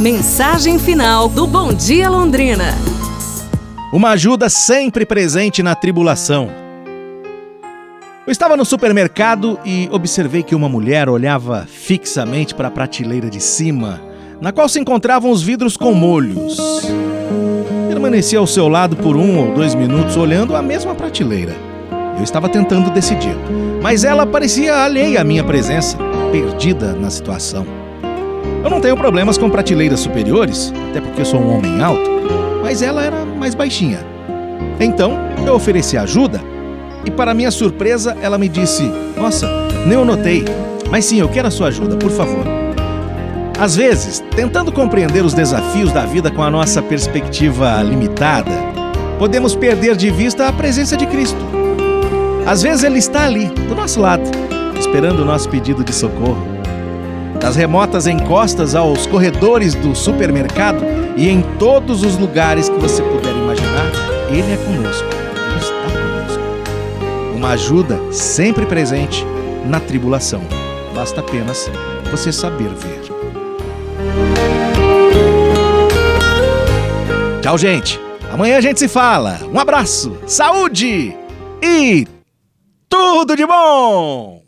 Mensagem final do Bom Dia Londrina. Uma ajuda sempre presente na tribulação. Eu estava no supermercado e observei que uma mulher olhava fixamente para a prateleira de cima, na qual se encontravam os vidros com molhos. Permaneci ao seu lado por um ou dois minutos olhando a mesma prateleira. Eu estava tentando decidir, mas ela parecia alheia à minha presença, perdida na situação. Eu não tenho problemas com prateleiras superiores, até porque sou um homem alto, mas ela era mais baixinha. Então, eu ofereci ajuda e, para minha surpresa, ela me disse: Nossa, nem eu notei, mas sim, eu quero a sua ajuda, por favor. Às vezes, tentando compreender os desafios da vida com a nossa perspectiva limitada, podemos perder de vista a presença de Cristo. Às vezes, Ele está ali, do nosso lado, esperando o nosso pedido de socorro. Das remotas encostas aos corredores do supermercado e em todos os lugares que você puder imaginar, Ele é conosco. Ele está conosco. Uma ajuda sempre presente na tribulação. Basta apenas você saber ver. Tchau, gente. Amanhã a gente se fala. Um abraço, saúde e tudo de bom!